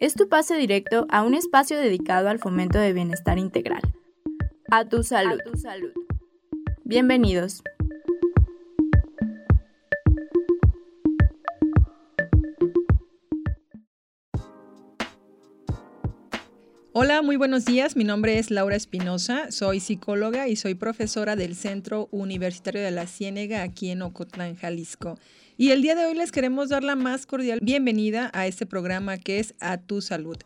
Es tu pase directo a un espacio dedicado al fomento de bienestar integral. A tu salud. tu salud. Bienvenidos. Hola, muy buenos días. Mi nombre es Laura Espinosa, soy psicóloga y soy profesora del Centro Universitario de la Ciénega aquí en Ocotlán, Jalisco. Y el día de hoy les queremos dar la más cordial bienvenida a este programa que es A Tu Salud.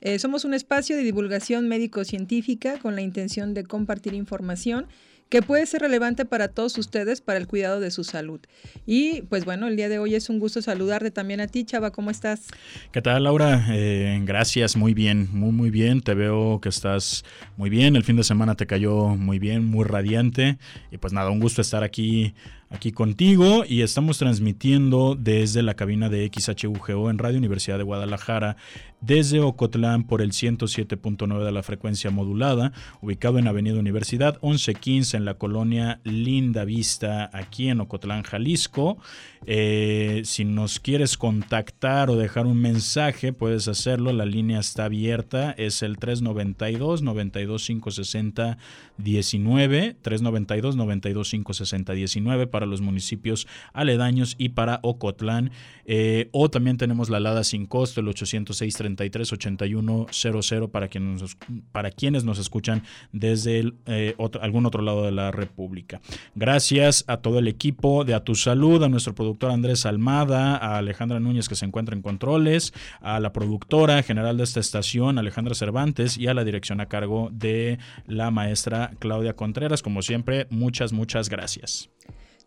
Eh, somos un espacio de divulgación médico-científica con la intención de compartir información que puede ser relevante para todos ustedes para el cuidado de su salud. Y pues bueno, el día de hoy es un gusto saludarte también a ti, Chava, ¿cómo estás? ¿Qué tal, Laura? Eh, gracias, muy bien, muy, muy bien. Te veo que estás muy bien. El fin de semana te cayó muy bien, muy radiante. Y pues nada, un gusto estar aquí aquí contigo y estamos transmitiendo desde la cabina de XHUGO en Radio Universidad de Guadalajara, desde Ocotlán por el 107.9 de la frecuencia modulada, ubicado en Avenida Universidad 1115 en la colonia Linda Vista, aquí en Ocotlán, Jalisco. Eh, si nos quieres contactar o dejar un mensaje, puedes hacerlo, la línea está abierta, es el 392 92 560 19, 392 92 560 19 para los municipios aledaños y para Ocotlán. Eh, o también tenemos la alada sin costo, el 806 33 8100 para, quienes nos, para quienes nos escuchan desde eh, algún otro lado de la República. Gracias a todo el equipo de A Tu Salud, a nuestro productor Andrés Almada, a Alejandra Núñez que se encuentra en controles, a la productora general de esta estación, Alejandra Cervantes, y a la dirección a cargo de la maestra Claudia Contreras. Como siempre, muchas, muchas gracias.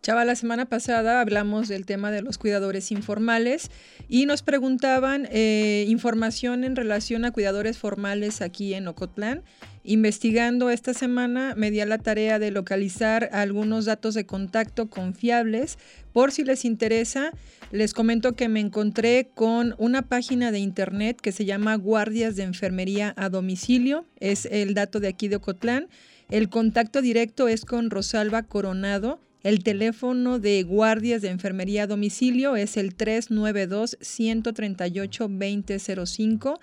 Chava, la semana pasada hablamos del tema de los cuidadores informales y nos preguntaban eh, información en relación a cuidadores formales aquí en Ocotlán. Investigando esta semana me di a la tarea de localizar algunos datos de contacto confiables. Por si les interesa, les comento que me encontré con una página de internet que se llama Guardias de Enfermería a Domicilio. Es el dato de aquí de Ocotlán. El contacto directo es con Rosalba Coronado. El teléfono de guardias de enfermería a domicilio es el 392-138-2005.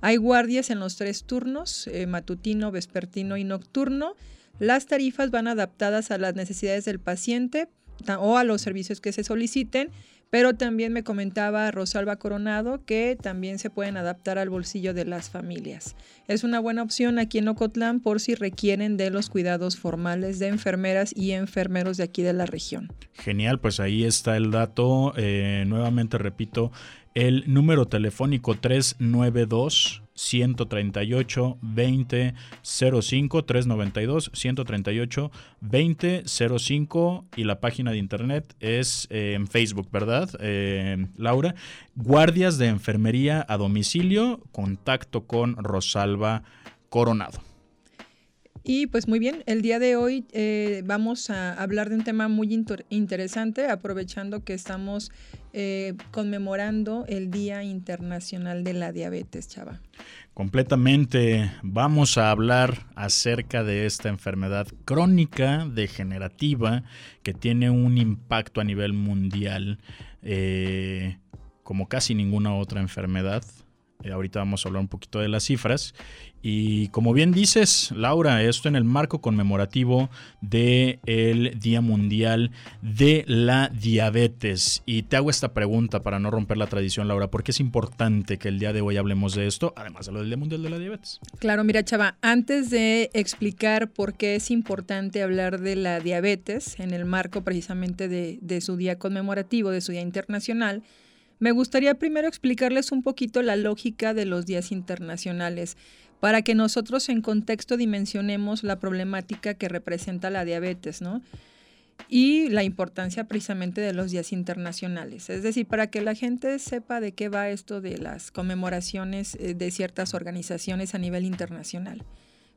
Hay guardias en los tres turnos, eh, matutino, vespertino y nocturno. Las tarifas van adaptadas a las necesidades del paciente o a los servicios que se soliciten, pero también me comentaba Rosalba Coronado que también se pueden adaptar al bolsillo de las familias. Es una buena opción aquí en Ocotlán por si requieren de los cuidados formales de enfermeras y enfermeros de aquí de la región. Genial, pues ahí está el dato. Eh, nuevamente repito, el número telefónico 392 138 20 05 392 138 20 05 y la página de internet es eh, en Facebook, ¿verdad, eh, Laura? Guardias de Enfermería a domicilio, contacto con Rosalba Coronado. Y pues muy bien, el día de hoy eh, vamos a hablar de un tema muy interesante, aprovechando que estamos eh, conmemorando el Día Internacional de la Diabetes, Chava. Completamente vamos a hablar acerca de esta enfermedad crónica degenerativa que tiene un impacto a nivel mundial eh, como casi ninguna otra enfermedad. Eh, ahorita vamos a hablar un poquito de las cifras. Y como bien dices, Laura, esto en el marco conmemorativo del Día Mundial de la Diabetes. Y te hago esta pregunta para no romper la tradición, Laura, ¿por qué es importante que el día de hoy hablemos de esto, además de lo del Día Mundial de la Diabetes? Claro, mira, Chava, antes de explicar por qué es importante hablar de la diabetes en el marco precisamente de su día conmemorativo, de su Día Internacional, me gustaría primero explicarles un poquito la lógica de los días internacionales para que nosotros en contexto dimensionemos la problemática que representa la diabetes, ¿no? y la importancia precisamente de los días internacionales. Es decir, para que la gente sepa de qué va esto de las conmemoraciones eh, de ciertas organizaciones a nivel internacional.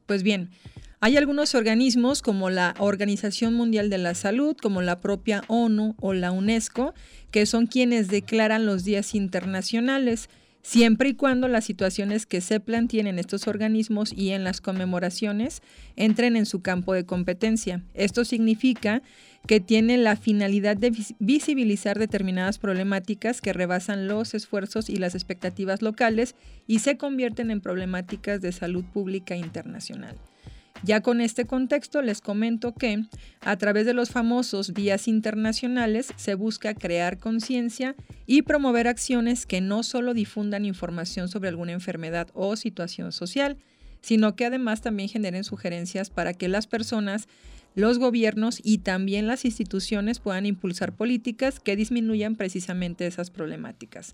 Pues bien, hay algunos organismos como la Organización Mundial de la Salud, como la propia ONU o la UNESCO, que son quienes declaran los días internacionales siempre y cuando las situaciones que se planteen en estos organismos y en las conmemoraciones entren en su campo de competencia. Esto significa que tiene la finalidad de visibilizar determinadas problemáticas que rebasan los esfuerzos y las expectativas locales y se convierten en problemáticas de salud pública internacional. Ya con este contexto les comento que a través de los famosos días internacionales se busca crear conciencia y promover acciones que no solo difundan información sobre alguna enfermedad o situación social, sino que además también generen sugerencias para que las personas, los gobiernos y también las instituciones puedan impulsar políticas que disminuyan precisamente esas problemáticas.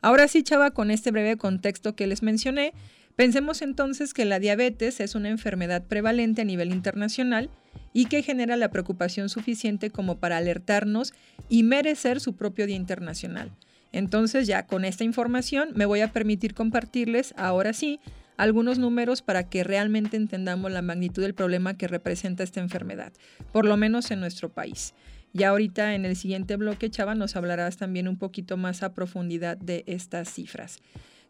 Ahora sí, Chava, con este breve contexto que les mencioné, Pensemos entonces que la diabetes es una enfermedad prevalente a nivel internacional y que genera la preocupación suficiente como para alertarnos y merecer su propio Día Internacional. Entonces ya con esta información me voy a permitir compartirles ahora sí algunos números para que realmente entendamos la magnitud del problema que representa esta enfermedad, por lo menos en nuestro país. Ya ahorita en el siguiente bloque, Chava, nos hablarás también un poquito más a profundidad de estas cifras.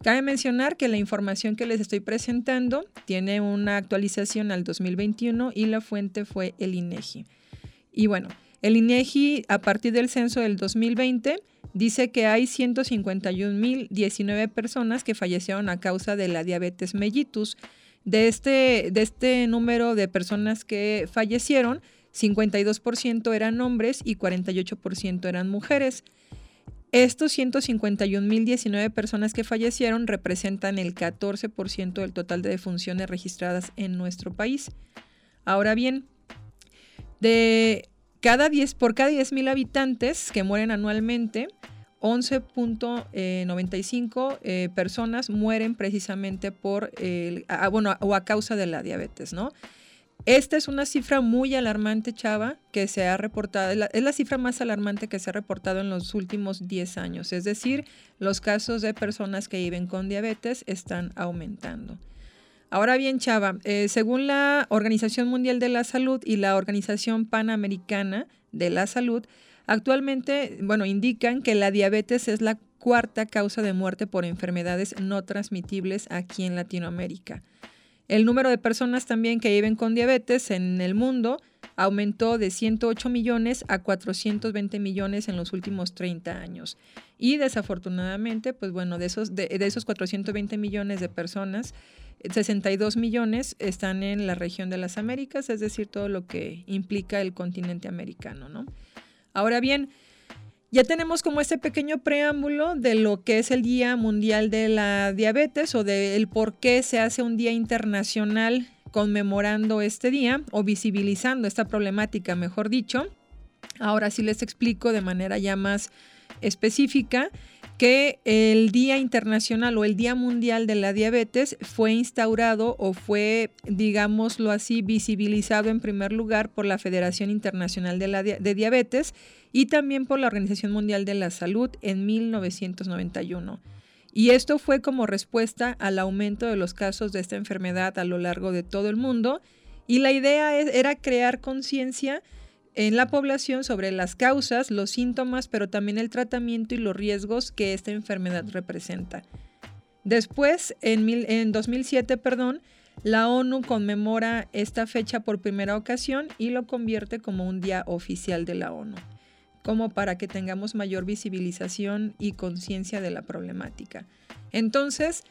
Cabe mencionar que la información que les estoy presentando tiene una actualización al 2021 y la fuente fue el INEGI. Y bueno, el INEGI a partir del censo del 2020 dice que hay 151.019 personas que fallecieron a causa de la diabetes mellitus. De este, de este número de personas que fallecieron, 52% eran hombres y 48% eran mujeres. Estos 151.019 personas que fallecieron representan el 14% del total de defunciones registradas en nuestro país. Ahora bien, de cada 10, por cada 10.000 habitantes que mueren anualmente, 11.95 eh, personas mueren precisamente por el, bueno, o a causa de la diabetes, ¿no? Esta es una cifra muy alarmante, Chava, que se ha reportado, es la, cifra más alarmante que se ha reportado en los últimos 10 años. Es decir, los casos de personas que viven con diabetes están aumentando. Ahora bien, Chava, eh, según la Organización Mundial de la Salud y la Organización Panamericana de la Salud, actualmente, bueno, indican que la diabetes es la cuarta causa de muerte por enfermedades no transmitibles aquí en Latinoamérica. El número de personas también que viven con diabetes en el mundo aumentó de 108 millones a 420 millones en los últimos 30 años. Y desafortunadamente, pues bueno, de esos, de, esos 420 millones de personas, 62 millones están en la región de las Américas, es decir, todo lo que implica el continente americano, ¿no? Ahora bien, ya tenemos como este pequeño preámbulo de lo que es el Día Mundial de la Diabetes o del por qué se hace un día internacional conmemorando este día o visibilizando esta problemática, mejor dicho. Ahora sí les explico de manera ya más específica que el Día Internacional o el Día Mundial de la Diabetes fue instaurado o fue, digámoslo así, visibilizado en primer lugar por la Federación Internacional de, Diabetes y también por la Organización Mundial de la Salud en 1991. Y esto fue como respuesta al aumento de los casos de esta enfermedad a lo largo de todo el mundo. Y la idea era crear conciencia en la población sobre las causas, los síntomas, pero también el tratamiento y los riesgos que esta enfermedad representa. Después, en, en 2007, perdón, la ONU conmemora esta fecha por primera ocasión y lo convierte como un día oficial de la ONU, como para que tengamos mayor visibilización y conciencia de la problemática. Entonces,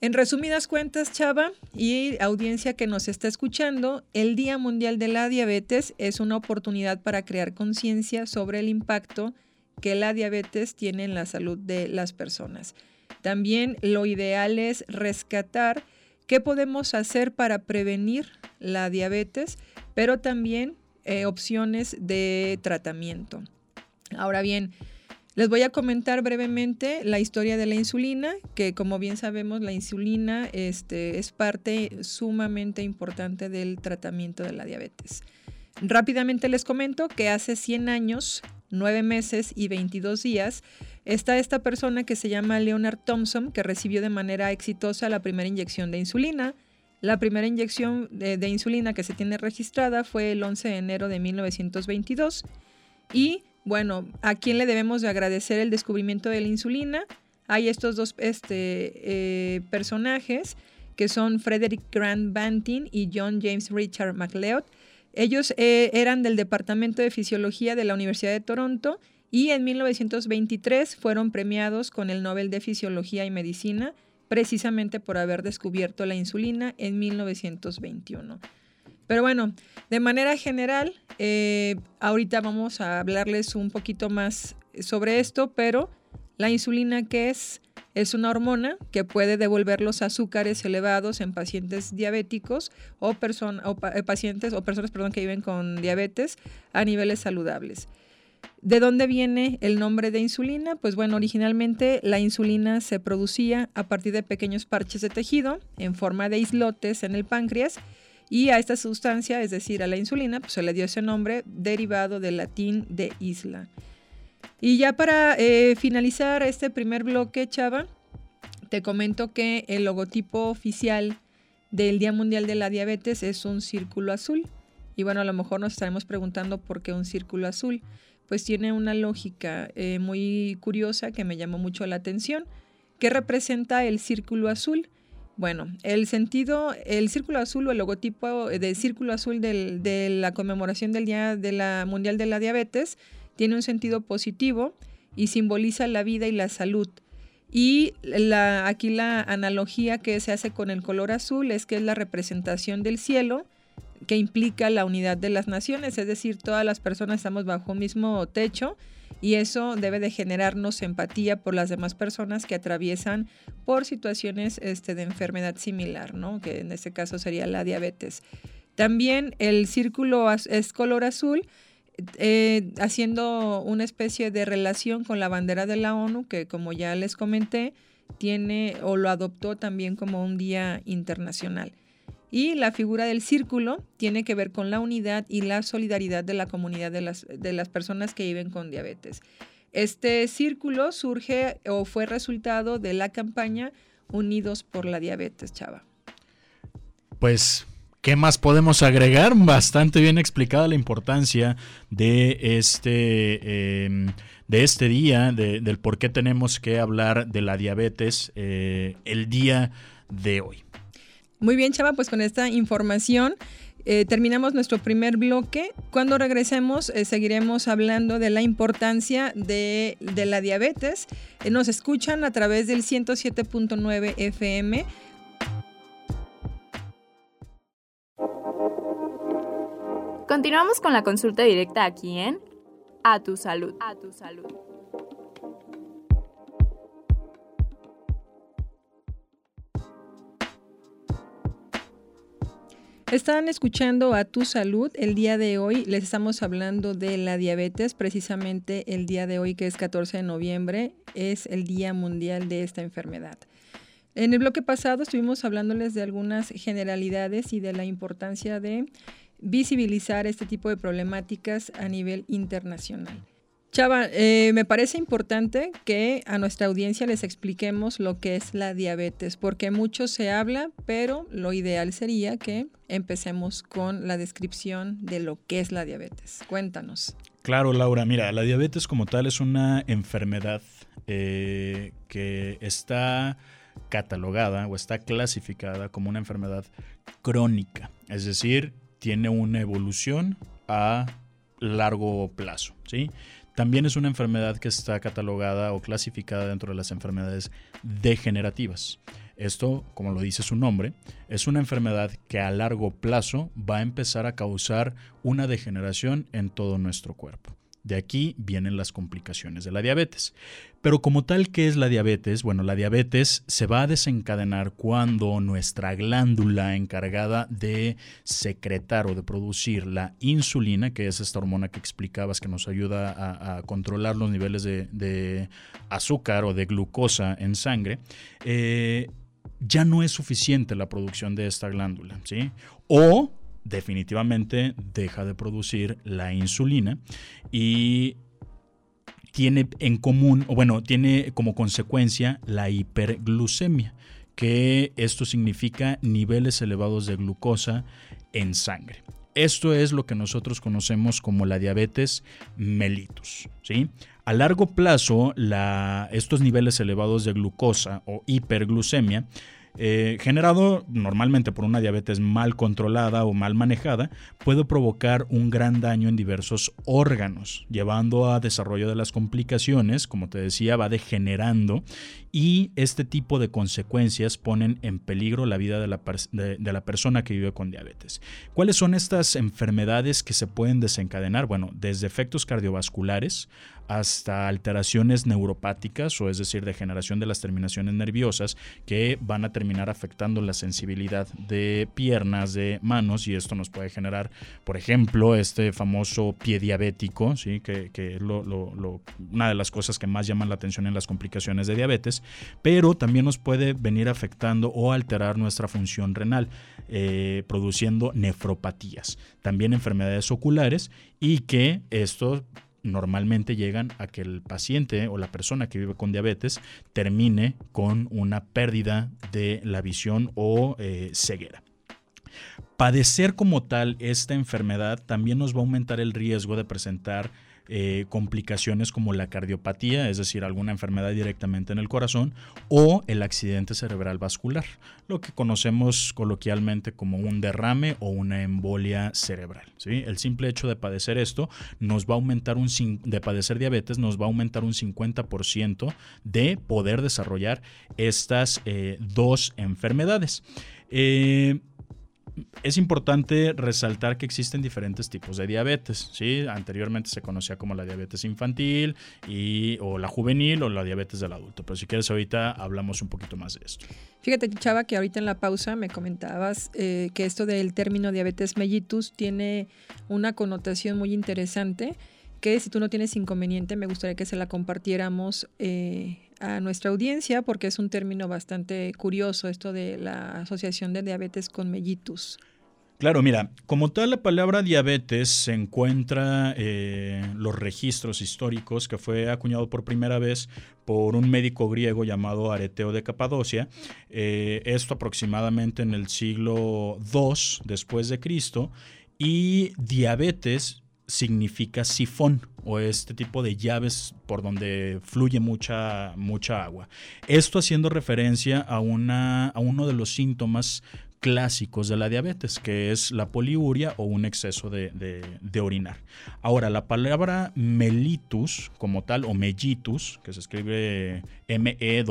en resumidas cuentas, Chava y audiencia que nos está escuchando, el Día Mundial de la Diabetes es una oportunidad para crear conciencia sobre el impacto que la diabetes tiene en la salud de las personas. También lo ideal es rescatar qué podemos hacer para prevenir la diabetes, pero también eh, opciones de tratamiento. Ahora bien, les voy a comentar brevemente la historia de la insulina, que como bien sabemos la insulina este, es parte sumamente importante del tratamiento de la diabetes. Rápidamente les comento que hace 100 años, 9 meses y 22 días, está esta persona que se llama Leonard Thompson, que recibió de manera exitosa la primera inyección de insulina. La primera inyección de, de insulina que se tiene registrada fue el 11 de enero de 1922 y bueno, ¿a quién le debemos de agradecer el descubrimiento de la insulina? Hay estos dos este, eh, personajes que son Frederick Grant Banting y John James Richard MacLeod. Ellos eh, eran del Departamento de Fisiología de la Universidad de Toronto y en 1923 fueron premiados con el Nobel de Fisiología y Medicina precisamente por haber descubierto la insulina en 1921. Pero bueno, de manera general, eh, ahorita vamos a hablarles un poquito más sobre esto, pero la insulina, ¿qué es? Es una hormona que puede devolver los azúcares elevados en pacientes diabéticos o, o eh, pacientes o personas perdón, que viven con diabetes a niveles saludables. ¿De dónde viene el nombre de insulina? Pues bueno, originalmente la insulina se producía a partir de pequeños parches de tejido en forma de islotes en el páncreas y a esta sustancia, es decir, a la insulina, pues se le dio ese nombre derivado del latín de isla. Y ya para eh, finalizar este primer bloque, Chava, te comento que el logotipo oficial del Día Mundial de la Diabetes es un círculo azul. Y bueno, a lo mejor nos estaremos preguntando por qué un círculo azul. Pues tiene una lógica eh, muy curiosa que me llamó mucho la atención. ¿Qué representa el círculo azul? Bueno, el sentido, el círculo azul o el logotipo del círculo azul de la conmemoración del Día de Mundial de la Diabetes tiene un sentido positivo y simboliza la vida y la salud. Y la, aquí la analogía que se hace con el color azul es que es la representación del cielo que implica la unidad de las naciones, es decir, todas las personas estamos bajo un mismo techo y eso debe de generarnos empatía por las demás personas que atraviesan por situaciones este, de enfermedad similar, ¿no? que en este caso sería la diabetes. También el círculo es color azul, eh, haciendo una especie de relación con la bandera de la ONU, que como ya les comenté, tiene o lo adoptó también como un día internacional. Y la figura del círculo tiene que ver con la unidad y la solidaridad de la comunidad de las, de las personas que viven con diabetes. Este círculo surge o fue resultado de la campaña Unidos por la Diabetes, Chava. Pues ¿Qué más podemos agregar? Bastante bien explicada la importancia de este, em, de este día, del por qué tenemos que hablar de la diabetes eh, el día de hoy. Muy bien, Chava, pues con esta información eh, terminamos nuestro primer bloque. Cuando regresemos eh, seguiremos hablando de la importancia de, la diabetes. Eh, nos escuchan a través del 107.9 FM. Continuamos con la consulta directa aquí en A tu salud. A tu salud. Están escuchando a Tu Salud. El día de hoy les estamos hablando de la diabetes. Precisamente el día de hoy, que es 14 de noviembre, es el Día Mundial de esta enfermedad. En el bloque pasado estuvimos hablándoles de algunas generalidades y de la importancia de visibilizar este tipo de problemáticas a nivel internacional. Chava, eh, me parece importante que a nuestra audiencia les expliquemos lo que es la diabetes, porque mucho se habla, pero lo ideal sería que empecemos con la descripción de lo que es la diabetes. Cuéntanos. Claro, Laura, mira, la diabetes como tal es una enfermedad eh, que está catalogada o está clasificada como una enfermedad crónica, es decir, tiene una evolución a largo plazo, ¿sí? También es una enfermedad que está catalogada o clasificada dentro de las enfermedades degenerativas. Esto, como lo dice su nombre, es una enfermedad que a largo plazo va a empezar a causar una degeneración en todo nuestro cuerpo. De aquí vienen las complicaciones de la diabetes. Pero como tal, ¿qué es la diabetes? Bueno, la diabetes se va a desencadenar cuando nuestra glándula encargada de secretar o de producir la insulina, que es esta hormona que explicabas que nos ayuda a, controlar los niveles de, azúcar o de glucosa en sangre, eh, ya no es suficiente la producción de esta glándula, ¿sí? O definitivamente deja de producir la insulina y tiene en común, o bueno, tiene como consecuencia la hiperglucemia, que esto significa niveles elevados de glucosa en sangre. Esto es lo que nosotros conocemos como la diabetes mellitus. ¿sí? A largo plazo, estos niveles elevados de glucosa o hiperglucemia eh, generado normalmente por una diabetes mal controlada o mal manejada, puede provocar un gran daño en diversos órganos, llevando a desarrollo de las complicaciones, como te decía, va degenerando y este tipo de consecuencias ponen en peligro la vida de la, de la persona que vive con diabetes. ¿Cuáles son estas enfermedades que se pueden desencadenar? Bueno, desde efectos cardiovasculares, hasta alteraciones neuropáticas, o es decir, degeneración de las terminaciones nerviosas, que van a terminar afectando la sensibilidad de piernas, de manos, y esto nos puede generar, por ejemplo, este famoso pie diabético, ¿sí? que, es una de las cosas que más llaman la atención en las complicaciones de diabetes, pero también nos puede venir afectando o alterar nuestra función renal, eh, produciendo nefropatías, también enfermedades oculares, y que esto normalmente llegan a que el paciente o la persona que vive con diabetes termine con una pérdida de la visión o eh, ceguera. Padecer como tal esta enfermedad también nos va a aumentar el riesgo de presentar eh, complicaciones como la cardiopatía, es decir, alguna enfermedad directamente en el corazón, o el accidente cerebral vascular, lo que conocemos coloquialmente como un derrame o una embolia cerebral. El simple hecho de padecer esto nos va a aumentar un de padecer diabetes nos va a aumentar un 50% de poder desarrollar estas eh, dos enfermedades. Eh, es importante resaltar que existen diferentes tipos de diabetes. ¿sí? Anteriormente se conocía como la diabetes infantil y, o la juvenil o la diabetes del adulto. Pero si quieres ahorita hablamos un poquito más de esto. Fíjate, Chava, que ahorita en la pausa me comentabas eh, que esto del término diabetes mellitus tiene una connotación muy interesante que si tú no tienes inconveniente me gustaría que se la compartiéramos eh, a nuestra audiencia porque es un término bastante curioso esto de la asociación de diabetes con mellitus. Claro, mira, como tal la palabra diabetes se encuentra en eh, los registros históricos que fue acuñado por primera vez por un médico griego llamado Areteo de Capadocia, eh, esto aproximadamente en el siglo II después de Cristo, y diabetes significa sifón o este tipo de llaves por donde fluye mucha, mucha agua. Esto haciendo referencia a, una, a uno de los síntomas clásicos de la diabetes, que es la poliuria o un exceso de, orinar. Ahora, la palabra mellitus como tal, o mellitus, que se escribe M-E-L-L-I-T-U-S,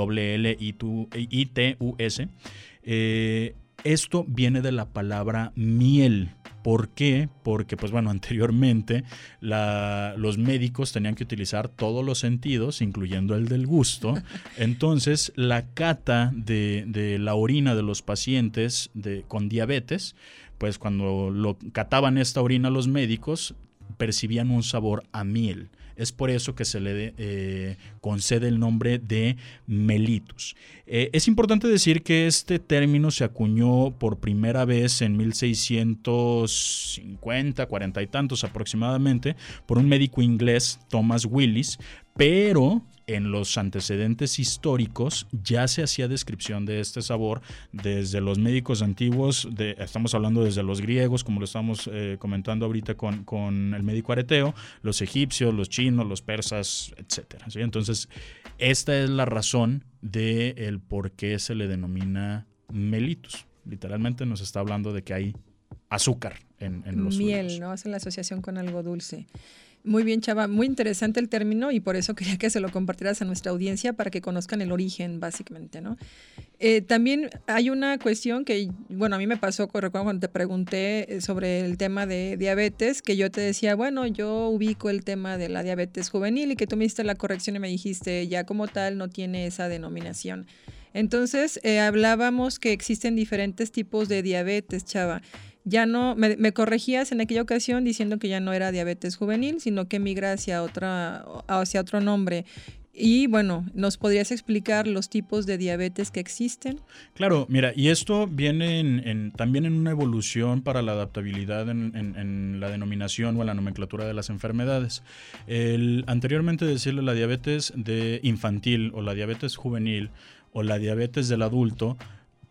eh, esto viene de la palabra miel. ¿Por qué? Porque, pues bueno, anteriormente los médicos tenían que utilizar todos los sentidos, incluyendo el del gusto. Entonces, la cata de, la orina de los pacientes con diabetes, pues cuando lo cataban esta orina los médicos, percibían un sabor a miel. Es por eso que se le eh, concede el nombre de mellitus. Eh, es importante decir que este término se acuñó por primera vez en 1650, cuarenta y tantos aproximadamente, por un médico inglés, Thomas Willis, pero en los antecedentes históricos ya se hacía descripción de este sabor desde los médicos antiguos, de, estamos hablando desde los griegos, como lo estamos eh, comentando ahorita con, el médico areteo, los egipcios, los chinos, los persas, etc. Entonces, esta es la razón del el por qué se le denomina melitus. Literalmente nos está hablando de que hay azúcar en, en los Miel, ¿no? Hace la asociación con algo dulce. Muy bien, Chava, muy interesante el término y por eso quería que se lo compartieras a nuestra audiencia para que conozcan el origen, básicamente, ¿no? Eh, también hay una cuestión que, bueno, a mí me pasó, recuerdo cuando te pregunté eh, sobre el tema de diabetes, que yo te decía, bueno, yo ubico el tema de la diabetes juvenil y que tú me hiciste la corrección y me dijiste, ya como tal no tiene esa denominación. Entonces, eh, hablábamos que existen diferentes tipos de diabetes, Chava ya no, me, corregías en aquella ocasión diciendo que ya no era diabetes juvenil, sino que migra hacia, otra, hacia otro nombre. Y bueno, ¿nos podrías explicar los tipos de diabetes que existen? Claro, mira, y esto viene en, también en una evolución para la adaptabilidad en, la denominación o en la nomenclatura de las enfermedades. El, anteriormente decirle la diabetes de infantil o la diabetes juvenil o la diabetes del adulto,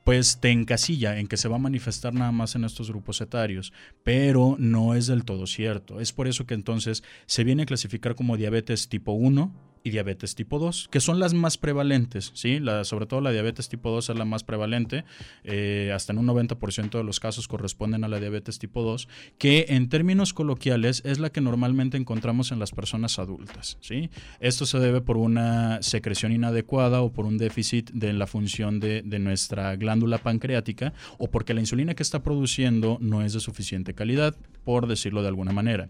pues te encasilla en que se va a manifestar nada más en estos grupos etarios, pero no es del todo cierto. Es por eso que entonces se viene a clasificar como diabetes tipo 1, y diabetes tipo 2, que son las más prevalentes, ¿sí? Sobre todo la diabetes tipo 2 es la más prevalente, eh, hasta en un 90% de los casos corresponden a la diabetes tipo 2, que en términos coloquiales es la que normalmente encontramos en las personas adultas, ¿sí? Esto se debe por una secreción inadecuada o por un déficit de la función de, de nuestra glándula pancreática o porque la insulina que está produciendo no es de suficiente calidad, por decirlo de alguna manera.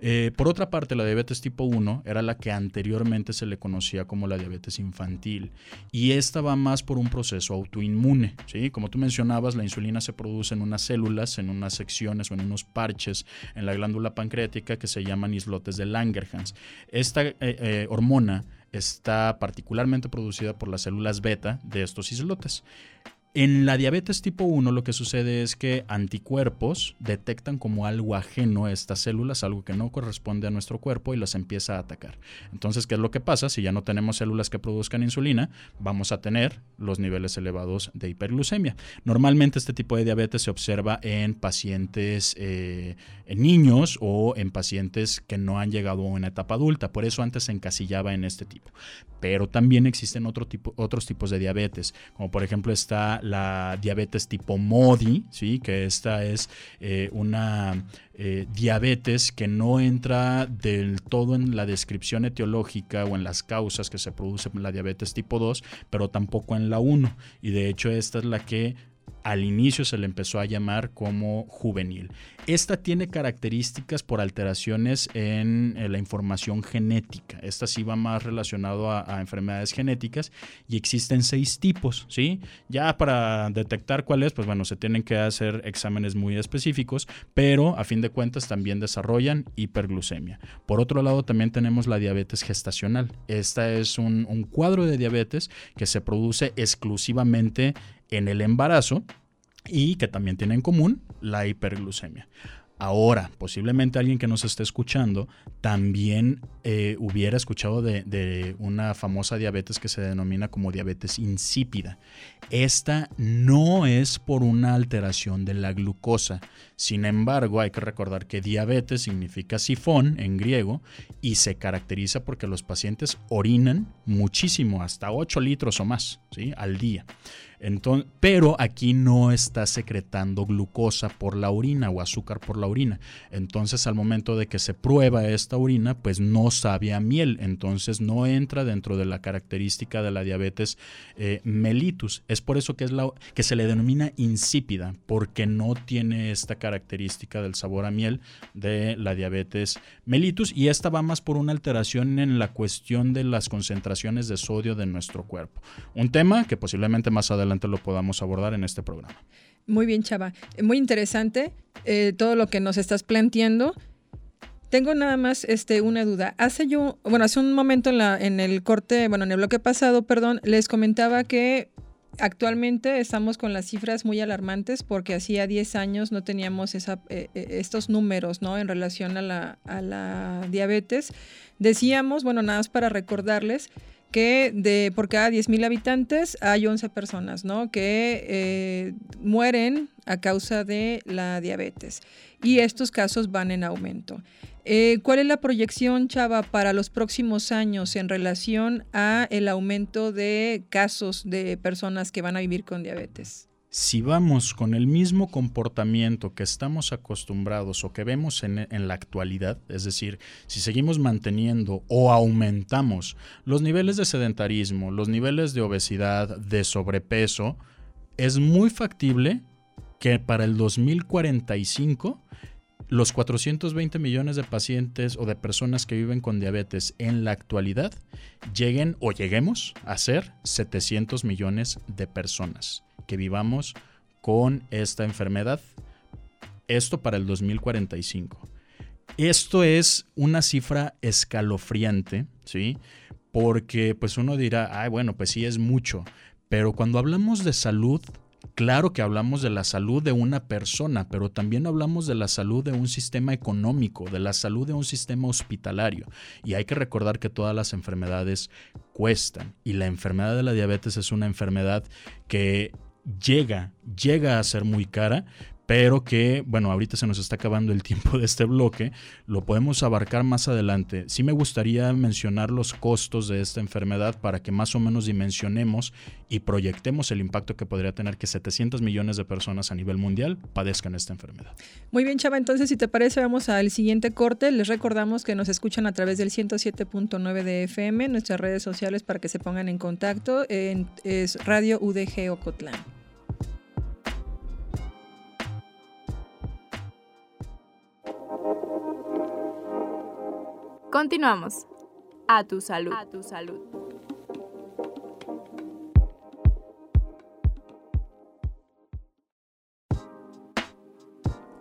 Eh, por otra parte, la diabetes tipo 1 era la que anteriormente se le conocía como la diabetes infantil y esta va más por un proceso autoinmune. ¿sí? Como tú mencionabas, la insulina se produce en unas células, en unas secciones o en unos parches en la glándula pancreática que se llaman islotes de Langerhans. Esta eh, eh, hormona está particularmente producida por las células beta de estos islotes. En la diabetes tipo 1 lo que sucede es que anticuerpos detectan como algo ajeno a estas células, algo que no corresponde a nuestro cuerpo y las empieza a atacar. Entonces, ¿qué es lo que pasa? Si ya no tenemos células que produzcan insulina, vamos a tener los niveles elevados de hiperglucemia. Normalmente este tipo de diabetes se observa en pacientes, eh, en niños o en pacientes que no han llegado a una etapa adulta. Por eso antes se encasillaba en este tipo. Pero también existen otro tipo, otros tipos de diabetes, como por ejemplo está la, diabetes tipo MODI, ¿sí? que esta es eh, una eh, diabetes que no entra del todo en la descripción etiológica o en las causas que se produce la diabetes tipo 2, pero tampoco en la 1. Y de hecho esta es la que al inicio se le empezó a llamar como juvenil. Esta tiene características por alteraciones en, la información genética. Esta sí va más relacionado a, enfermedades genéticas y existen seis tipos, ¿sí? Ya para detectar cuál es, pues bueno, se tienen que hacer exámenes muy específicos, pero a fin de cuentas también desarrollan hiperglucemia. Por otro lado, también tenemos la diabetes gestacional. Esta es un, un cuadro de diabetes que se produce exclusivamente en el embarazo y que también tiene en común la hiperglucemia. Ahora, posiblemente alguien que nos esté escuchando también eh, hubiera escuchado de, una famosa diabetes que se denomina como diabetes insípida. Esta no es por una alteración de la glucosa. Sin embargo, hay que recordar que diabetes significa sifón en griego y se caracteriza porque los pacientes orinan muchísimo, hasta 8 litros o más ¿sí? al día pero aquí no está secretando glucosa por la orina o azúcar por la orina. Entonces al momento de que se prueba esta orina, pues no sabe a miel. Entonces no entra dentro de la característica de la diabetes eh, mellitus. Es por eso que, es la, que se le denomina insípida, porque no tiene esta característica del sabor a miel de la diabetes mellitus. Y esta va más por una alteración en la cuestión de las concentraciones de sodio de nuestro cuerpo. Un tema que posiblemente más adelante lo podamos abordar en este programa. Muy bien, Chava. Muy interesante eh, todo lo que nos estás planteando. Tengo nada más este, una duda. Hace yo, bueno, hace un momento en, la, en el corte, bueno, en el bloque pasado, perdón, les comentaba que actualmente estamos con las cifras muy alarmantes porque hacía 10 años no teníamos esa, eh, eh, estos números, ¿no? En relación a la, a la diabetes. Decíamos, bueno, nada más para recordarles que de por cada 10.000 habitantes hay 11 personas ¿no? que eh, mueren a causa de la diabetes. Y estos casos van en aumento. Eh, ¿Cuál es la proyección, Chava, para los próximos años en relación a el aumento de casos de personas que van a vivir con diabetes? Si vamos con el mismo comportamiento que estamos acostumbrados o que vemos en, la actualidad, es decir, si seguimos manteniendo o aumentamos los niveles de sedentarismo, los niveles de obesidad, de sobrepeso, es muy factible que para el 2045 los 420 millones de pacientes o de personas que viven con diabetes en la actualidad lleguen o lleguemos a ser 700 millones de personas que vivamos con esta enfermedad. Esto para el 2045. Esto es una cifra escalofriante, ¿sí? porque pues uno dirá, ay, bueno, pues sí es mucho, pero cuando hablamos de salud, Claro que hablamos de la salud de una persona, pero también hablamos de la salud de un sistema económico, de la salud de un sistema hospitalario. Y hay que recordar que todas las enfermedades cuestan. Y la enfermedad de la diabetes es una enfermedad que llega, llega a ser muy cara, pero que, bueno, ahorita se nos está acabando el tiempo de este bloque, lo podemos abarcar más adelante. Sí me gustaría mencionar los costos de esta enfermedad para que más o menos dimensionemos y proyectemos el impacto que podría tener que 700 millones de personas a nivel mundial padezcan esta enfermedad. Muy bien, Chava, entonces si te parece vamos al siguiente corte. Les recordamos que nos escuchan a través del 107.9 de FM, nuestras redes sociales para que se pongan en contacto, es Radio UDG Ocotlán. Continuamos. A tu salud. A tu salud.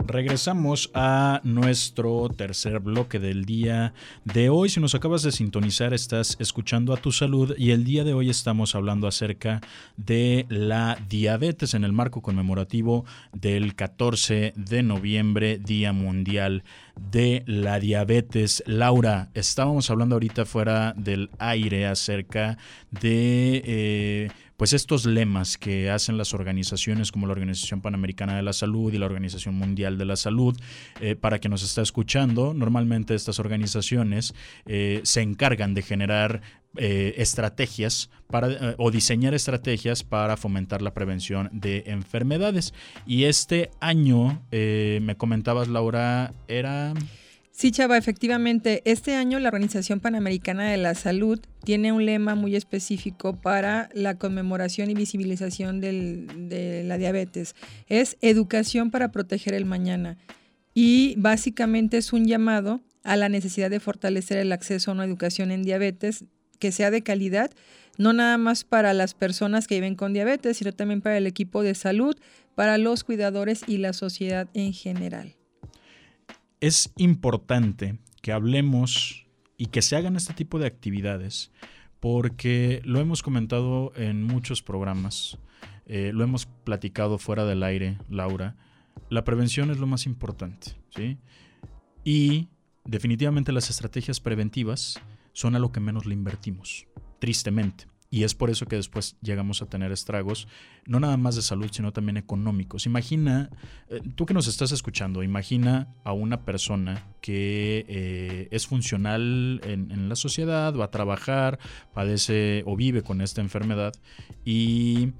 Regresamos a nuestro tercer bloque del día de hoy. Si nos acabas de sintonizar, estás escuchando a tu salud y el día de hoy estamos hablando acerca de la diabetes en el marco conmemorativo del 14 de noviembre, Día Mundial de la Diabetes. Laura, estábamos hablando ahorita fuera del aire acerca de... Eh, pues estos lemas que hacen las organizaciones como la Organización Panamericana de la Salud y la Organización Mundial de la Salud, eh, para que nos está escuchando, normalmente estas organizaciones eh, se encargan de generar eh, estrategias para, o diseñar estrategias para fomentar la prevención de enfermedades. Y este año, me comentabas, Laura, era... Sí, Chava, efectivamente, este año la Organización Panamericana de la Salud tiene un lema muy específico para la conmemoración y visibilización de la diabetes. Es educación para proteger el mañana. Y básicamente es un llamado a la necesidad de fortalecer el acceso a una educación en diabetes que sea de calidad, no nada más para las personas que viven con diabetes, sino también para el equipo de salud, para los cuidadores y la sociedad en general es importante que hablemos y que se hagan este tipo de actividades porque lo hemos comentado en muchos programas, eh, lo hemos platicado fuera del aire, Laura, la prevención es lo más importante, ¿sí? Y definitivamente las estrategias preventivas son a lo que menos le invertimos, tristemente. Y es por eso que después llegamos a tener estragos, no nada más de salud, sino también económicos. Imagina, eh, tú que nos estás escuchando, imagina a una persona que eh, es funcional en, en, la sociedad, va a trabajar, padece o vive con esta enfermedad y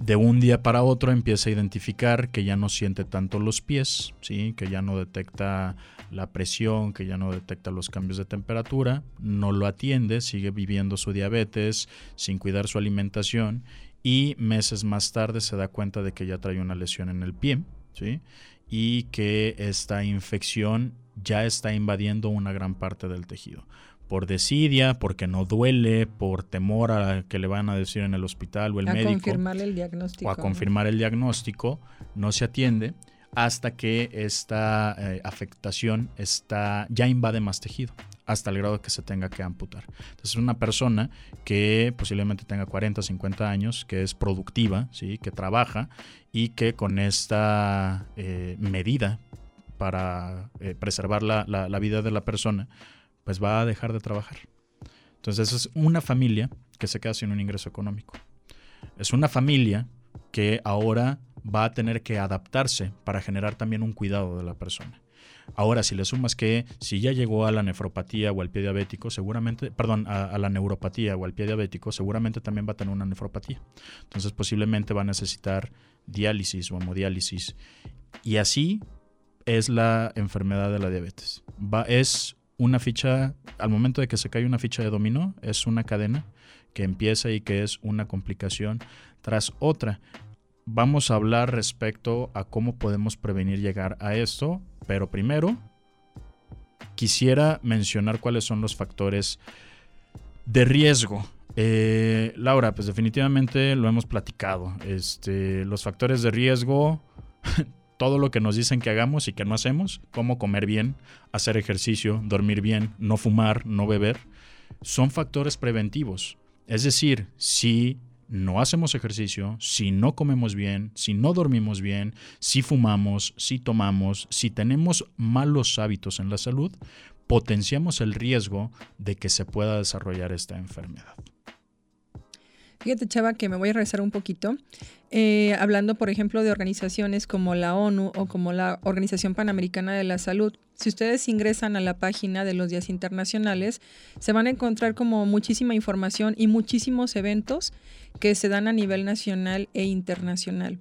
de un día para otro empieza a identificar que ya no siente tanto los pies, ¿sí? que ya no detecta la presión, que ya no detecta los cambios de temperatura, no lo atiende, sigue viviendo su diabetes sin cuidar su alimentación y meses más tarde se da cuenta de que ya trae una lesión en el pie ¿sí? y que esta infección ya está invadiendo una gran parte del tejido por desidia, porque no duele, por temor a que le van a decir en el hospital o el médico. A confirmar el diagnóstico. O a confirmar el diagnóstico, no se atiende hasta que esta eh, afectación está, ya invade más tejido, hasta el grado que se tenga que amputar. Entonces, una persona que posiblemente tenga 40, 50 años, que es productiva, ¿sí? que trabaja y que con esta eh, medida para eh, preservar la, la vida de la persona, pues va a dejar de trabajar. Entonces es una familia que se queda sin un ingreso económico. Es una familia que ahora va a tener que adaptarse para generar también un cuidado de la persona. Ahora, si le sumas que si ya llegó a la nefropatía o al pie diabético, seguramente, perdón, a, la neuropatía o al pie diabético, seguramente también va a tener una nefropatía. Entonces, posiblemente va a necesitar diálisis o hemodiálisis. Y así es la enfermedad de la diabetes. Va, es una ficha, al momento de que se cae una ficha de dominó, es una cadena que empieza y que es una complicación tras otra. Vamos a hablar respecto a cómo podemos prevenir llegar a esto, pero primero quisiera mencionar cuáles son los factores de riesgo. Eh, Laura, pues definitivamente lo hemos platicado. Este, los factores de riesgo todo lo que nos dicen que hagamos y que no hacemos, cómo comer bien, hacer ejercicio, dormir bien, no fumar, no beber. son factores preventivos. Es decir, si no hacemos ejercicio, si no comemos bien, si no dormimos bien, si fumamos, si tomamos, si tenemos malos hábitos en la salud, potenciamos el riesgo de que se pueda desarrollar esta enfermedad. Fíjate, Chava, que me voy a regresar un poquito. Eh, hablando, por ejemplo, de organizaciones como la ONU o como la Organización Panamericana de la Salud. Si ustedes ingresan a la página de los días internacionales, se van a encontrar como muchísima información y muchísimos eventos que se dan a nivel nacional e internacional.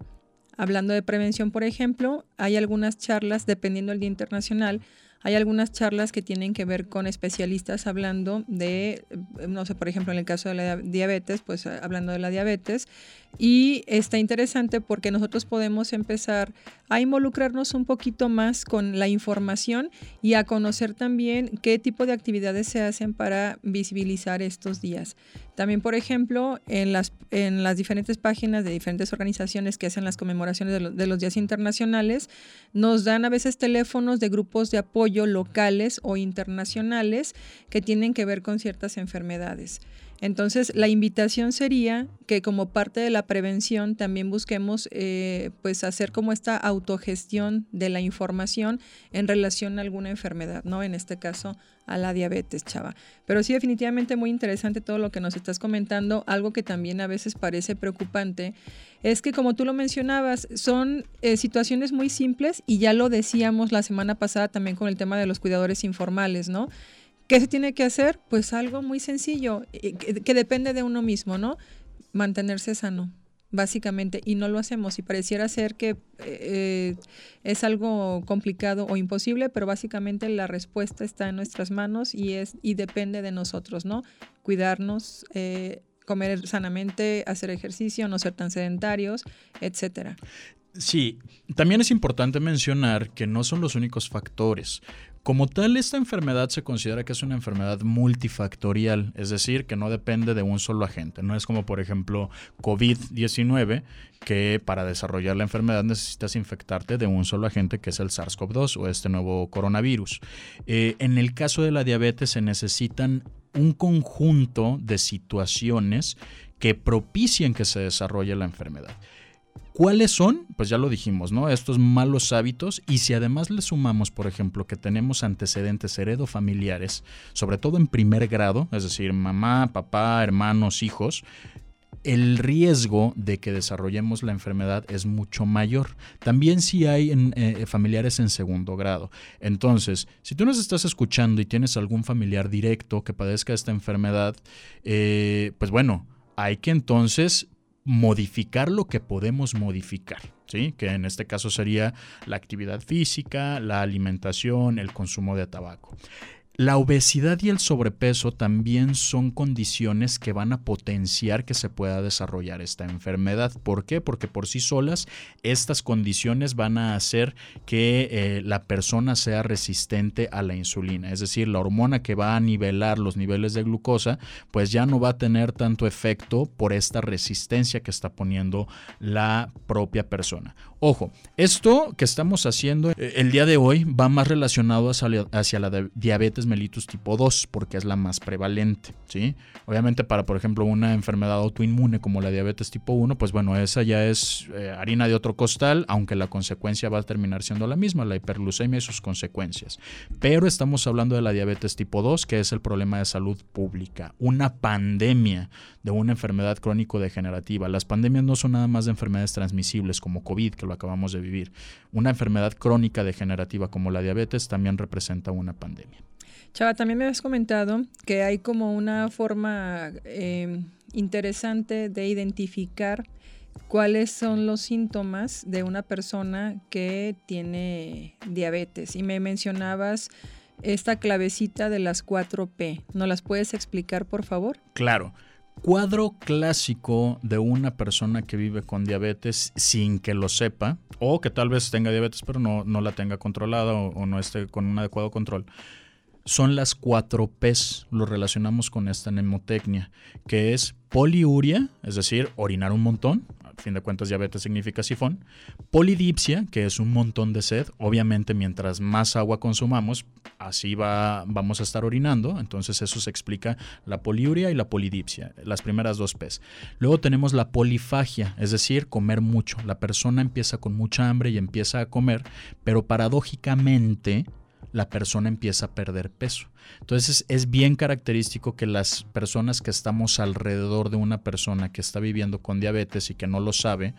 Hablando de prevención, por ejemplo, hay algunas charlas, dependiendo del Día Internacional, hay algunas charlas que tienen que ver con especialistas hablando de, no sé, por ejemplo, en el caso de la diabetes, pues hablando de la diabetes. Y está interesante porque nosotros podemos empezar a involucrarnos un poquito más con la información y a conocer también qué tipo de actividades se hacen para visibilizar estos días. También, por ejemplo, en las, en las diferentes páginas de diferentes organizaciones que hacen las conmemoraciones de, de los días internacionales, nos dan a veces teléfonos de grupos de apoyo locales o internacionales que tienen que ver con ciertas enfermedades. Entonces, la invitación sería que como parte de la prevención también busquemos eh, pues hacer como esta autogestión de la información en relación a alguna enfermedad, ¿no? En este caso, a la diabetes, chava. Pero sí, definitivamente muy interesante todo lo que nos estás comentando. Algo que también a veces parece preocupante es que, como tú lo mencionabas, son eh, situaciones muy simples y ya lo decíamos la semana pasada también con el tema de los cuidadores informales, ¿no? ¿Qué se tiene que hacer? Pues algo muy sencillo, eh, que, depende de uno mismo, ¿no? Mantenerse sano, básicamente, y no lo hacemos. Y pareciera ser que eh, es algo complicado o imposible, pero básicamente la respuesta está en nuestras manos y, es, y depende de nosotros, ¿no? Cuidarnos, eh, comer sanamente, hacer ejercicio, no ser tan sedentarios, etcétera. Sí, también es importante mencionar que no son los únicos factores. Como tal, esta enfermedad se considera que es una enfermedad multifactorial, es decir, que no depende de un solo agente. No es como, por ejemplo, COVID-19, que para desarrollar la enfermedad necesitas infectarte de un solo agente, que es el SARS-CoV-2 o este nuevo coronavirus. Eh, en el caso de la diabetes se necesitan un conjunto de situaciones que propicien que se desarrolle la enfermedad. ¿Cuáles son? Pues ya lo dijimos, ¿no? Estos malos hábitos y si además le sumamos, por ejemplo, que tenemos antecedentes heredofamiliares, sobre todo en primer grado, es decir, mamá, papá, hermanos, hijos, el riesgo de que desarrollemos la enfermedad es mucho mayor. También si hay eh, familiares en segundo grado. Entonces, si tú nos estás escuchando y tienes algún familiar directo que padezca esta enfermedad, eh, pues bueno, hay que entonces modificar lo que podemos modificar, ¿sí? que en este caso sería la actividad física, la alimentación, el consumo de tabaco. La obesidad y el sobrepeso también son condiciones que van a potenciar que se pueda desarrollar esta enfermedad. ¿Por qué? Porque por sí solas estas condiciones van a hacer que eh, la persona sea resistente a la insulina. Es decir, la hormona que va a nivelar los niveles de glucosa, pues ya no va a tener tanto efecto por esta resistencia que está poniendo la propia persona. Ojo, esto que estamos haciendo eh, el día de hoy va más relacionado hacia, la diabetes mellitus tipo 2 porque es la más prevalente, ¿sí? Obviamente para, por ejemplo, una enfermedad autoinmune como la diabetes tipo 1, pues bueno, esa ya es eh, harina de otro costal, aunque la consecuencia va a terminar siendo la misma, la hiperglucemia y sus consecuencias. Pero estamos hablando de la diabetes tipo 2, que es el problema de salud pública, una pandemia de una enfermedad crónico-degenerativa. Las pandemias no son nada más de enfermedades transmisibles como COVID, que lo acabamos de vivir. Una enfermedad crónica degenerativa como la diabetes también representa una pandemia. Chava, también me has comentado que hay como una forma em, interesante de identificar cuáles son los síntomas de una persona que tiene diabetes. Y me mencionabas esta clavecita de las 4P. ¿No las puedes explicar, por favor? Claro cuadro clásico de una persona que vive con diabetes sin que lo sepa, o que tal vez tenga diabetes pero no, no la tenga controlada o, no esté con un adecuado control, son las cuatro P's. Lo relacionamos con esta mnemotecnia, que es poliuria, es decir, orinar un montón, a fin de cuentas diabetes significa sifón, polidipsia, que es un montón de sed, obviamente mientras más agua consumamos, así va, vamos a estar orinando, entonces eso se explica la poliuria y la polidipsia, las primeras dos P's. Luego tenemos la polifagia, es decir, comer mucho. La persona empieza con mucha hambre y empieza a comer, pero paradójicamente la persona empieza a perder peso. Entonces es bien característico que las personas que estamos alrededor de una persona que está viviendo con diabetes y que no lo sabe,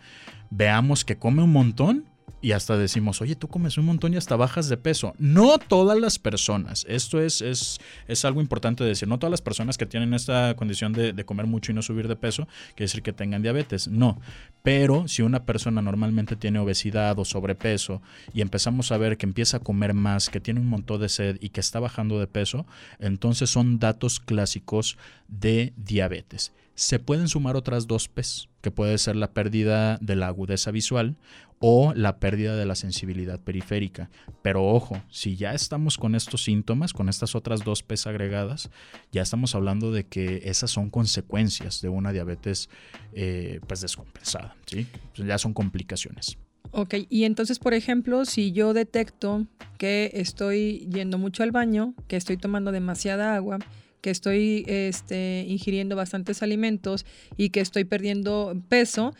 veamos que come un montón y hasta decimos, oye, tú comes un montón y hasta bajas de peso. No todas las personas, esto es, es, es algo importante decir, no todas las personas que tienen esta condición de, de, comer mucho y no subir de peso, quiere decir que tengan diabetes, no. Pero si una persona normalmente tiene obesidad o sobrepeso y empezamos a ver que empieza a comer más, que tiene un montón de sed y que está bajando de peso, entonces son datos clásicos de diabetes. Se pueden sumar otras dos P's, que puede ser la pérdida de la agudeza visual o la pérdida de la sensibilidad periférica. Pero ojo, si ya estamos con estos síntomas, con estas otras dos P's agregadas, ya estamos hablando de que esas son consecuencias de una diabetes eh, pues descompensada, ¿sí? ya son complicaciones. Ok, y entonces, por ejemplo, si yo detecto que estoy yendo mucho al baño, que estoy tomando demasiada agua, que estoy este, ingiriendo bastantes alimentos y que estoy perdiendo peso,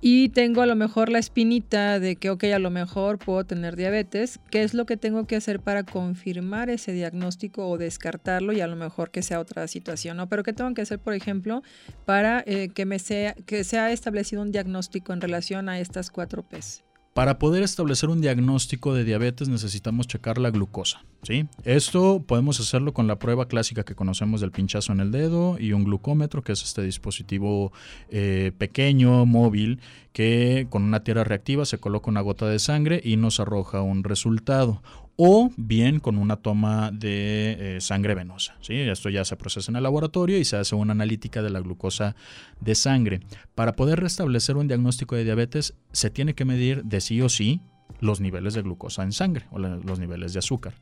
y tengo a lo mejor la espinita de que, ok, a lo mejor puedo tener diabetes, ¿qué es lo que tengo que hacer para confirmar ese diagnóstico o descartarlo y a lo mejor que sea otra situación? ¿no? Pero ¿qué tengo que hacer, por ejemplo, para eh, que, me sea, que sea establecido un diagnóstico en relación a estas cuatro P's? Para poder establecer un diagnóstico de diabetes necesitamos checar la glucosa. ¿sí? Esto podemos hacerlo con la prueba clásica que conocemos del pinchazo en el dedo y un glucómetro, que es este dispositivo eh, pequeño, móvil, que con una tierra reactiva se coloca una gota de sangre y nos arroja un resultado o bien con una toma de eh, sangre venosa. ¿sí? Esto ya se procesa en el laboratorio y se hace una analítica de la glucosa de sangre. Para poder restablecer un diagnóstico de diabetes se tiene que medir de sí o sí los niveles de glucosa en sangre o los niveles de azúcar.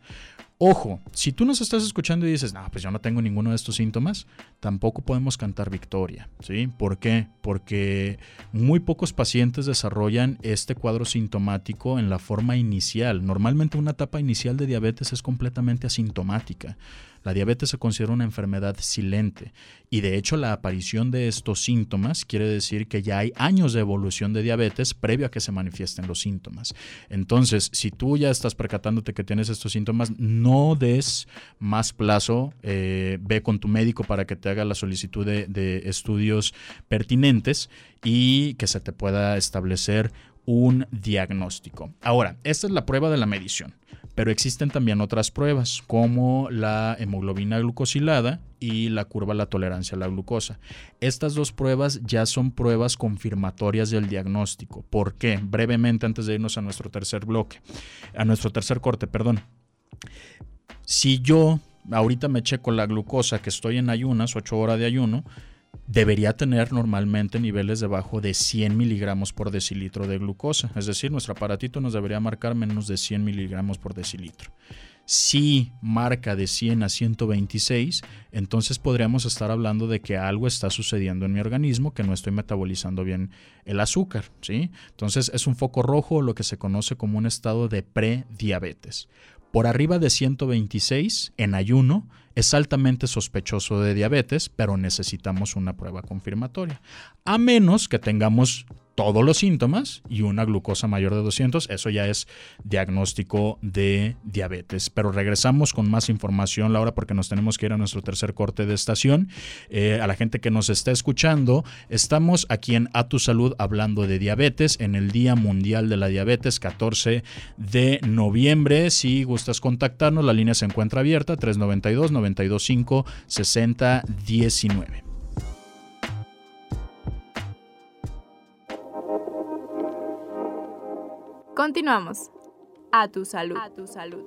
Ojo, si tú nos estás escuchando y dices, no, pues yo no tengo ninguno de estos síntomas, tampoco podemos cantar victoria, ¿sí? ¿Por qué? Porque muy pocos pacientes desarrollan este cuadro sintomático en la forma inicial. Normalmente una etapa inicial de diabetes es completamente asintomática. La diabetes se considera una enfermedad silente y de hecho la aparición de estos síntomas quiere decir que ya hay años de evolución de diabetes previo a que se manifiesten los síntomas. Entonces, si tú ya estás percatándote que tienes estos síntomas, no des más plazo, eh, ve con tu médico para que te haga la solicitud de, de estudios pertinentes y que se te pueda establecer un diagnóstico. Ahora, esta es la prueba de la medición, pero existen también otras pruebas como la hemoglobina glucosilada y la curva de la tolerancia a la glucosa. Estas dos pruebas ya son pruebas confirmatorias del diagnóstico. ¿Por qué? Brevemente antes de irnos a nuestro tercer bloque, a nuestro tercer corte, perdón. Si yo ahorita me checo la glucosa que estoy en ayunas, 8 horas de ayuno, debería tener normalmente niveles debajo de 100 miligramos por decilitro de glucosa. Es decir, nuestro aparatito nos debería marcar menos de 100 miligramos por decilitro. Si marca de 100 a 126, entonces podríamos estar hablando de que algo está sucediendo en mi organismo, que no estoy metabolizando bien el azúcar. ¿sí? Entonces es un foco rojo, lo que se conoce como un estado de prediabetes. Por arriba de 126 en ayuno es altamente sospechoso de diabetes, pero necesitamos una prueba confirmatoria. A menos que tengamos todos los síntomas y una glucosa mayor de 200, eso ya es diagnóstico de diabetes. Pero regresamos con más información, Laura, porque nos tenemos que ir a nuestro tercer corte de estación. Eh, a la gente que nos está escuchando, estamos aquí en A Tu Salud hablando de diabetes en el Día Mundial de la Diabetes, 14 de noviembre. Si gustas contactarnos, la línea se encuentra abierta, 392 Continuamos. A tu salud. A tu salud.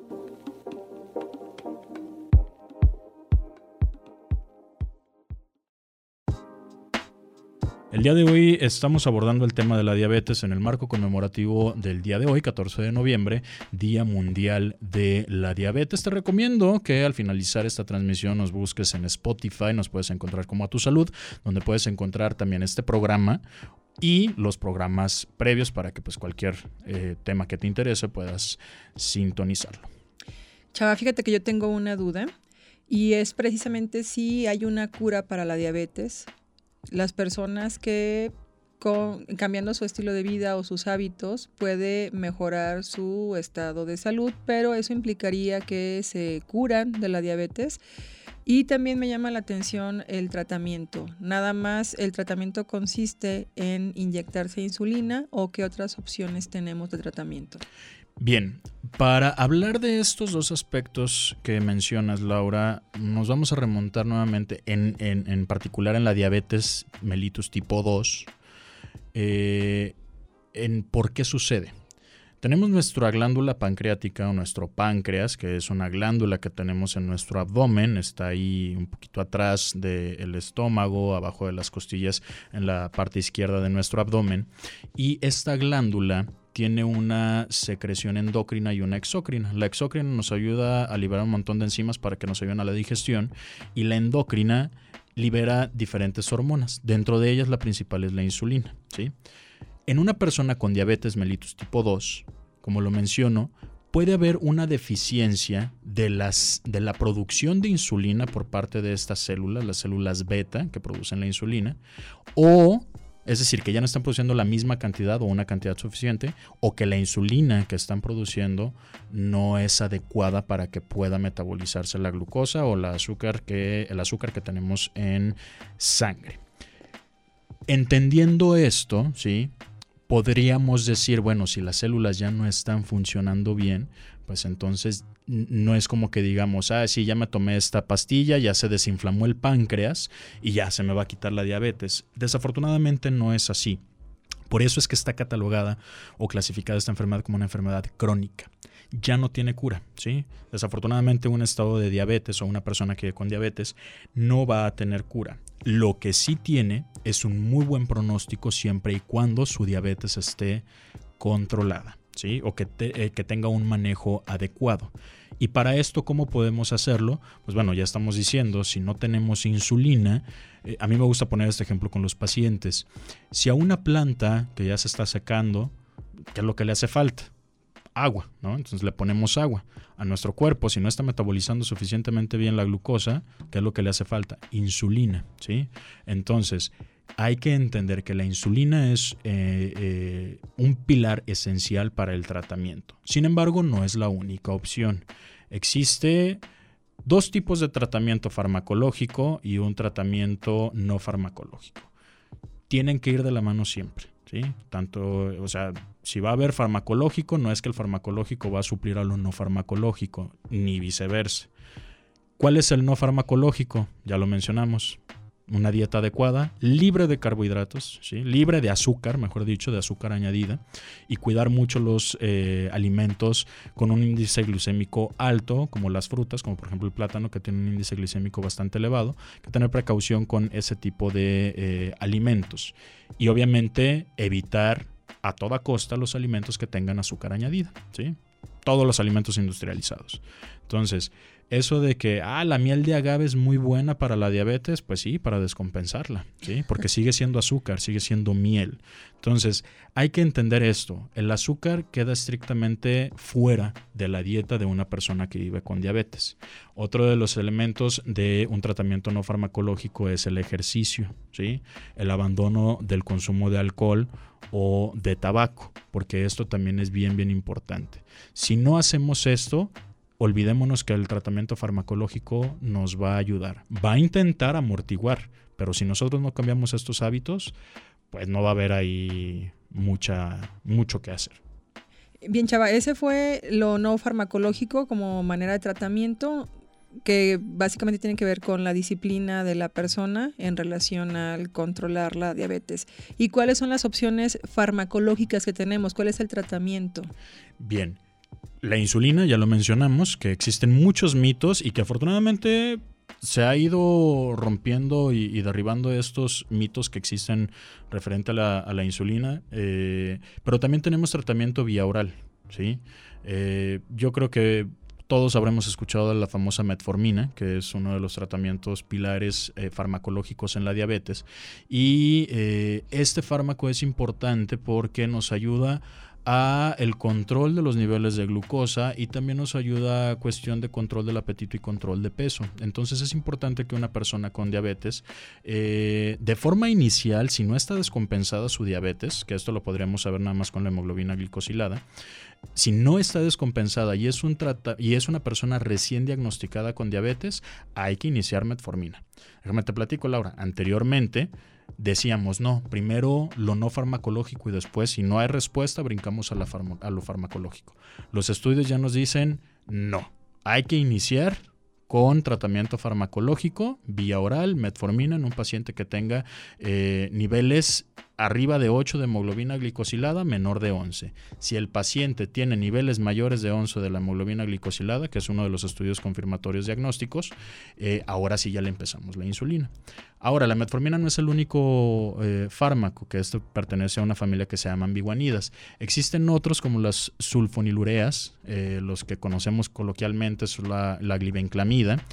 El día de hoy estamos abordando el tema de la diabetes en el marco conmemorativo del día de hoy, 14 de noviembre, Día Mundial de la Diabetes. Te recomiendo que al finalizar esta transmisión nos busques en Spotify, nos puedes encontrar como a tu salud, donde puedes encontrar también este programa y los programas previos para que pues cualquier eh, tema que te interese puedas sintonizarlo. Chava, fíjate que yo tengo una duda y es precisamente si hay una cura para la diabetes. Las personas que cambiando su estilo de vida o sus hábitos puede mejorar su estado de salud, pero eso implicaría que se curan de la diabetes. Y también me llama la atención el tratamiento. Nada más el tratamiento consiste en inyectarse insulina o qué otras opciones tenemos de tratamiento. Bien, para hablar de estos dos aspectos que mencionas, Laura, nos vamos a remontar nuevamente en, particular en la diabetes mellitus tipo 2, eh, en por qué sucede. Tenemos nuestra glándula pancreática o nuestro páncreas, que es una glándula que tenemos en nuestro abdomen, está ahí un poquito atrás del estómago, abajo de las costillas, en la parte izquierda de nuestro abdomen. Y esta glándula tiene una secreción endocrina y una exócrina. La exócrina nos ayuda a liberar un montón de enzimas para que nos ayuden a la digestión y la endocrina libera diferentes hormonas. Dentro de ellas la principal es la insulina. ¿sí? En una persona con diabetes mellitus tipo 2, como lo menciono, puede haber una deficiencia de, las, de la producción de insulina por parte de estas células, las células beta que producen la insulina, o es decir, que ya no están produciendo la misma cantidad o una cantidad suficiente, o que la insulina que están produciendo no es adecuada para que pueda metabolizarse la glucosa o el azúcar que tenemos en sangre. Entendiendo esto, ¿sí? Podríamos decir, bueno, si las células ya no están funcionando bien, pues entonces no es como que digamos, ah, sí, ya me tomé esta pastilla, ya se desinflamó el páncreas y ya se me va a quitar la diabetes. Desafortunadamente no es así. Por eso es que está catalogada o clasificada esta enfermedad como una enfermedad crónica. Ya no tiene cura, ¿sí? Desafortunadamente un estado de diabetes o una persona que con diabetes no va a tener cura. Lo que sí tiene es un muy buen pronóstico siempre y cuando su diabetes esté controlada, ¿sí? O que, eh, que tenga un manejo adecuado. Y para esto, ¿cómo podemos hacerlo? Pues bueno, ya estamos diciendo, si no tenemos insulina, eh, a mí me gusta poner este ejemplo con los pacientes. Si a una planta que ya se está secando, ¿qué es lo que le hace falta? Agua, ¿no? Entonces le ponemos agua a nuestro cuerpo. Si no está metabolizando suficientemente bien la glucosa, ¿qué es lo que le hace falta? Insulina, ¿sí? Entonces, hay que entender que la insulina es eh, eh, un pilar esencial para el tratamiento. Sin embargo, no es la única opción. Existe dos tipos de tratamiento farmacológico y un tratamiento no farmacológico. Tienen que ir de la mano siempre. ¿sí? Tanto, o sea, si va a haber farmacológico, no es que el farmacológico va a suplir a lo no farmacológico, ni viceversa. ¿Cuál es el no farmacológico? Ya lo mencionamos una dieta adecuada, libre de carbohidratos, ¿sí? libre de azúcar, mejor dicho, de azúcar añadida, y cuidar mucho los eh, alimentos con un índice glucémico alto, como las frutas, como por ejemplo el plátano, que tiene un índice glucémico bastante elevado, que tener precaución con ese tipo de eh, alimentos. Y obviamente evitar a toda costa los alimentos que tengan azúcar añadida, ¿sí? todos los alimentos industrializados. Entonces, eso de que, ah, la miel de agave es muy buena para la diabetes, pues sí, para descompensarla, ¿sí? Porque sigue siendo azúcar, sigue siendo miel. Entonces, hay que entender esto. El azúcar queda estrictamente fuera de la dieta de una persona que vive con diabetes. Otro de los elementos de un tratamiento no farmacológico es el ejercicio, ¿sí? El abandono del consumo de alcohol o de tabaco, porque esto también es bien, bien importante. Si no hacemos esto, olvidémonos que el tratamiento farmacológico nos va a ayudar. Va a intentar amortiguar, pero si nosotros no cambiamos estos hábitos, pues no va a haber ahí mucha, mucho que hacer. Bien, Chava, ese fue lo no farmacológico como manera de tratamiento que básicamente tiene que ver con la disciplina de la persona en relación al controlar la diabetes. ¿Y cuáles son las opciones farmacológicas que tenemos? ¿Cuál es el tratamiento? Bien, la insulina, ya lo mencionamos, que existen muchos mitos y que afortunadamente se ha ido rompiendo y, derribando estos mitos que existen referente a la, insulina, eh, pero también tenemos tratamiento vía oral, ¿sí? Eh, yo creo que todos habremos escuchado la famosa metformina, que es uno de los tratamientos pilares eh, farmacológicos en la diabetes. Y este fármaco es importante porque nos ayuda a el control de los niveles de glucosa y también nos ayuda a cuestión de control del apetito y control de peso. Entonces es importante que una persona con diabetes, eh, de forma inicial, si no está descompensada su diabetes, que esto lo podríamos saber nada más con la hemoglobina glicosilada, si no está descompensada y es, un y es una persona recién diagnosticada con diabetes, hay que iniciar metformina. Déjame te platico, Laura. Anteriormente, decíamos, no, primero lo no farmacológico y después, si no hay respuesta, brincamos a, la a lo farmacológico. Los estudios ya nos dicen, no, hay que iniciar con tratamiento farmacológico vía oral, metformina en un paciente que tenga eh, niveles arriba de 8 de hemoglobina glicosilada, menor de 11. Si el paciente tiene niveles mayores de 11 de la hemoglobina glicosilada, que es uno de los estudios confirmatorios diagnósticos, eh, ahora sí ya le empezamos la insulina. Ahora, la metformina no es el único eh, fármaco, que esto pertenece a una familia que se llaman biguanidas. Existen otros como las sulfonilureas, eh, los que conocemos coloquialmente son la, la glibenclamida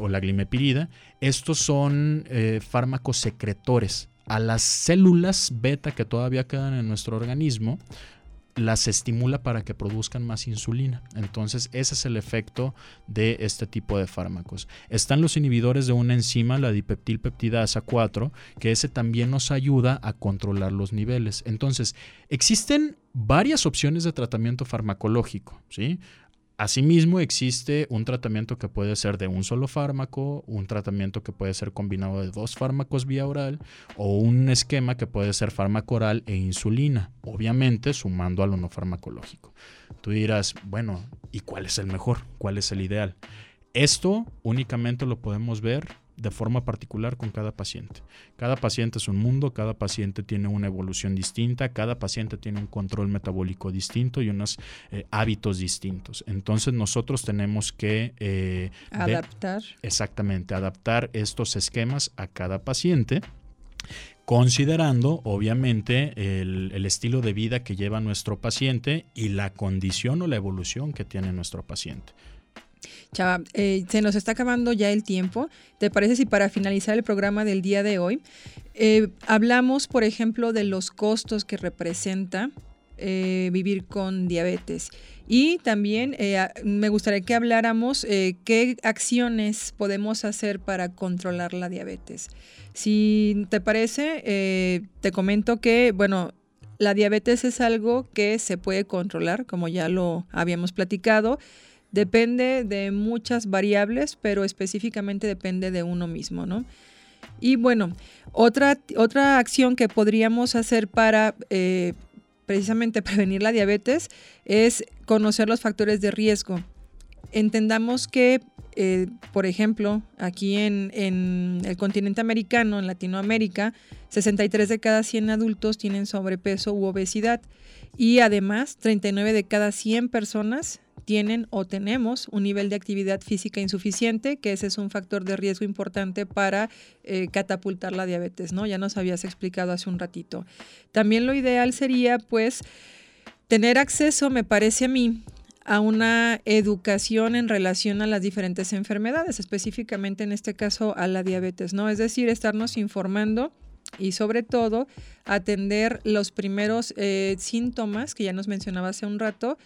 o la glimepirida. Estos son fármacos secretores a las células beta que todavía quedan en nuestro organismo, las estimula para que produzcan más insulina. Entonces, ese es el efecto de este tipo de fármacos. Están los inhibidores de una enzima, la dipeptilpeptidasa 4, que ese también nos ayuda a controlar los niveles. Entonces, existen varias opciones de tratamiento farmacológico, ¿sí? Asimismo, existe un tratamiento que puede ser de un solo fármaco, un tratamiento que puede ser combinado de dos fármacos vía oral o un esquema que puede ser fármaco oral e insulina, obviamente sumando a lo no farmacológico. Tú dirás, bueno, ¿y cuál es el mejor? ¿Cuál es el ideal? Esto únicamente lo podemos ver de forma particular con cada paciente. Cada paciente es un mundo, cada paciente tiene una evolución distinta, cada paciente tiene un control metabólico distinto y unos eh, hábitos distintos. Entonces nosotros tenemos que eh, adaptar. exactamente, adaptar estos esquemas a cada paciente considerando obviamente el, el, estilo de vida que lleva nuestro paciente y la condición o la evolución que tiene nuestro paciente. Chava, eh, se nos está acabando ya el tiempo. ¿Te parece si para finalizar el programa del día de hoy eh, hablamos, por ejemplo, de los costos que representa eh, vivir con diabetes? Y también me gustaría que habláramos qué acciones podemos hacer para controlar la diabetes. Si te parece, te comento que, bueno, la diabetes es algo que se puede controlar, como ya lo habíamos platicado. Depende de muchas variables, pero específicamente depende de uno mismo, ¿no? Y bueno, otra, otra acción que podríamos hacer para eh, precisamente prevenir la diabetes es conocer los factores de riesgo. Entendamos que, eh, por ejemplo, aquí en, en, el continente americano, en Latinoamérica, 63 de cada 100 adultos tienen sobrepeso u obesidad y además 39 de cada 100 personas tienen o tenemos un nivel de actividad física insuficiente, que ese es un factor de riesgo importante para eh, catapultar la diabetes, ¿no? Ya nos habías explicado hace un ratito. También lo ideal sería, pues, tener acceso, me parece a mí, a una educación en relación a las diferentes enfermedades, específicamente en este caso a la diabetes, ¿no? Es decir, estarnos informando y sobre todo atender los primeros eh, síntomas que ya nos mencionaba hace un rato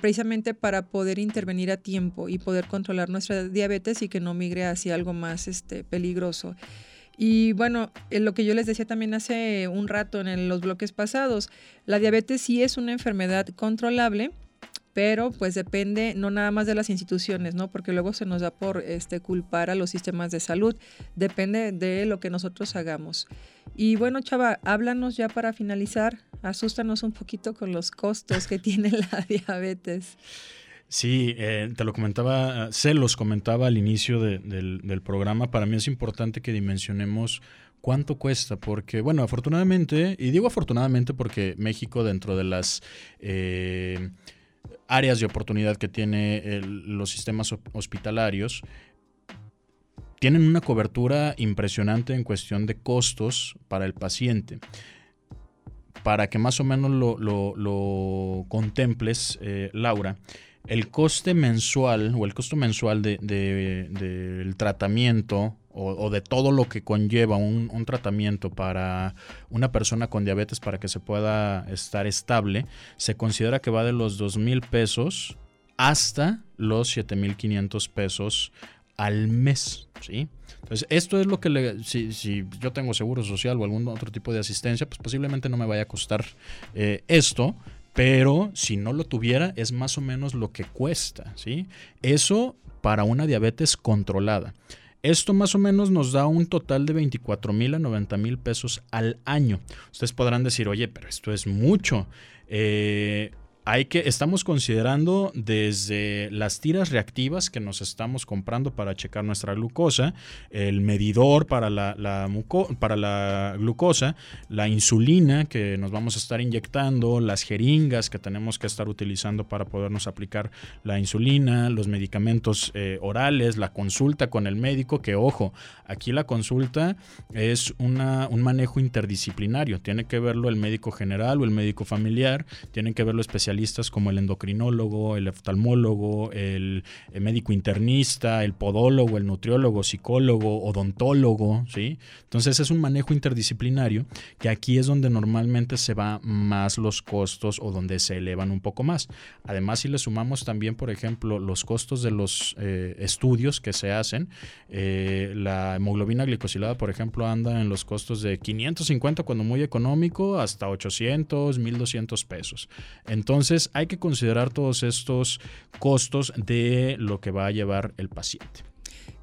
precisamente para poder intervenir a tiempo y poder controlar nuestra diabetes y que no migre hacia algo más este, peligroso. Y bueno, lo que yo les decía también hace un rato en los bloques pasados, la diabetes sí es una enfermedad controlable, pero pues depende no nada más de las instituciones, ¿no? Porque luego se nos da por este culpar a los sistemas de salud, depende de lo que nosotros hagamos. Y bueno, Chava, háblanos ya para finalizar, asústanos un poquito con los costos que tiene la diabetes. Sí, eh, te lo comentaba, se los comentaba al inicio del, programa, para mí es importante que dimensionemos cuánto cuesta, porque, bueno, afortunadamente, y digo afortunadamente porque México dentro de las... Eh, áreas de oportunidad que tiene los sistemas hospitalarios, tienen una cobertura impresionante en cuestión de costos para el paciente. Para que más o menos lo, contemples, eh, Laura, el coste mensual o el costo mensual del de, tratamiento o, de todo lo que conlleva un, un, tratamiento para una persona con diabetes para que se pueda estar estable, se considera que va de los 2 mil pesos hasta los 7.500 pesos al mes, ¿sí? Entonces, esto es lo que le, si, si, yo tengo seguro social o algún otro tipo de asistencia, pues posiblemente no me vaya a costar eh, esto, pero si no lo tuviera es más o menos lo que cuesta, ¿sí? Eso para una diabetes controlada. Esto más o menos nos da un total de 24 mil a 90 mil pesos al año. Ustedes podrán decir, oye, pero esto es mucho. Eh, hay que, estamos considerando desde las tiras reactivas que nos estamos comprando para checar nuestra glucosa, el medidor para la, glucosa, la insulina que nos vamos a estar inyectando, las jeringas que tenemos que estar utilizando para podernos aplicar la insulina, los medicamentos eh, orales, la consulta con el médico, que ojo, aquí la consulta es un manejo interdisciplinario, tiene que verlo el médico general o el médico familiar, tienen que verlo especialmente como el endocrinólogo, el oftalmólogo, el, médico internista, el podólogo, el nutriólogo, psicólogo, odontólogo, ¿sí? Entonces es un manejo interdisciplinario que aquí es donde normalmente se va más los costos o donde se elevan un poco más. Además, si le sumamos también, por ejemplo, los costos de los eh, estudios que se hacen, eh, la hemoglobina glicosilada, por ejemplo, anda en los costos de 550 cuando muy económico hasta 800, 1200 pesos. Entonces, entonces hay que considerar todos estos costos de lo que va a llevar el paciente.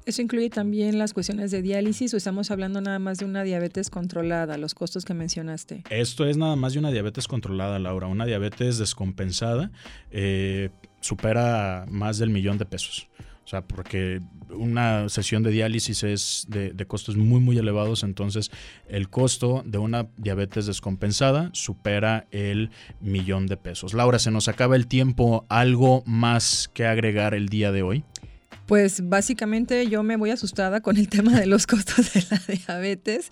¿Eso incluye también las cuestiones de diálisis o estamos hablando nada más de una diabetes controlada, los costos que mencionaste? Esto es nada más de una diabetes controlada, Laura. Una diabetes descompensada eh, supera más del millón de pesos. O sea, porque una sesión de diálisis es de, costos muy, muy elevados, entonces el costo de una diabetes descompensada supera el millón de pesos. Laura, se nos acaba el tiempo. ¿Algo más que agregar el día de hoy? Pues básicamente yo me voy asustada con el tema de los costos de la diabetes.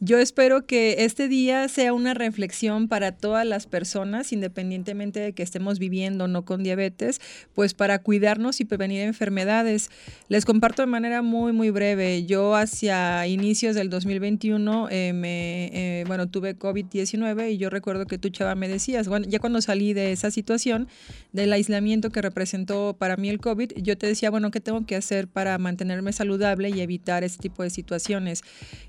Yo espero que este día sea una reflexión para todas las personas, independientemente de que estemos viviendo o no con diabetes, pues para cuidarnos y prevenir enfermedades. Les comparto de manera muy, muy breve. Yo hacia inicios del 2021, eh, me, eh, bueno, tuve COVID-19 y yo recuerdo que tú, Chava, me decías, ya cuando salí de esa situación, del aislamiento que representó para mí el COVID, yo te decía, bueno, ¿qué tengo que hacer para mantenerme saludable y evitar este tipo de situaciones.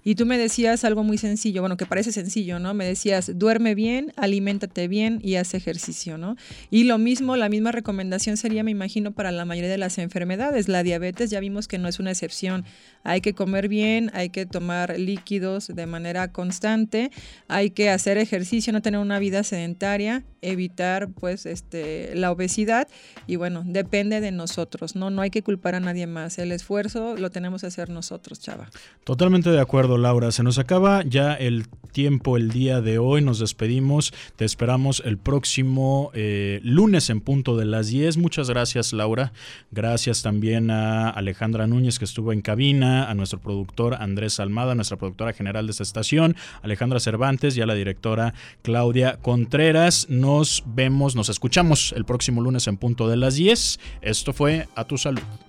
Y tú me decías algo muy sencillo, bueno, que parece sencillo, ¿no? Me decías, duerme bien, aliméntate bien y haz ejercicio, ¿no? Y lo mismo, la misma recomendación sería, me imagino, para la mayoría de las enfermedades. La diabetes ya vimos que no es una excepción. Hay que comer bien, hay que tomar líquidos de manera constante, hay que hacer ejercicio, no tener una vida sedentaria, evitar pues este la obesidad y bueno, depende de nosotros, ¿no? No hay que culpar a nadie más. El esfuerzo lo tenemos que hacer nosotros, Chava. Totalmente de acuerdo, Laura. Se nos acaba ya el tiempo el día de hoy. Nos despedimos. Te esperamos el próximo eh, lunes en punto de las 10. Muchas gracias, Laura. Gracias también a Alejandra Núñez que estuvo en cabina, a nuestro productor Andrés Almada, nuestra productora general de esta estación, Alejandra Cervantes y a la directora Claudia Contreras. Nos vemos, nos escuchamos el próximo lunes en punto de las 10. Esto fue A Tu Salud.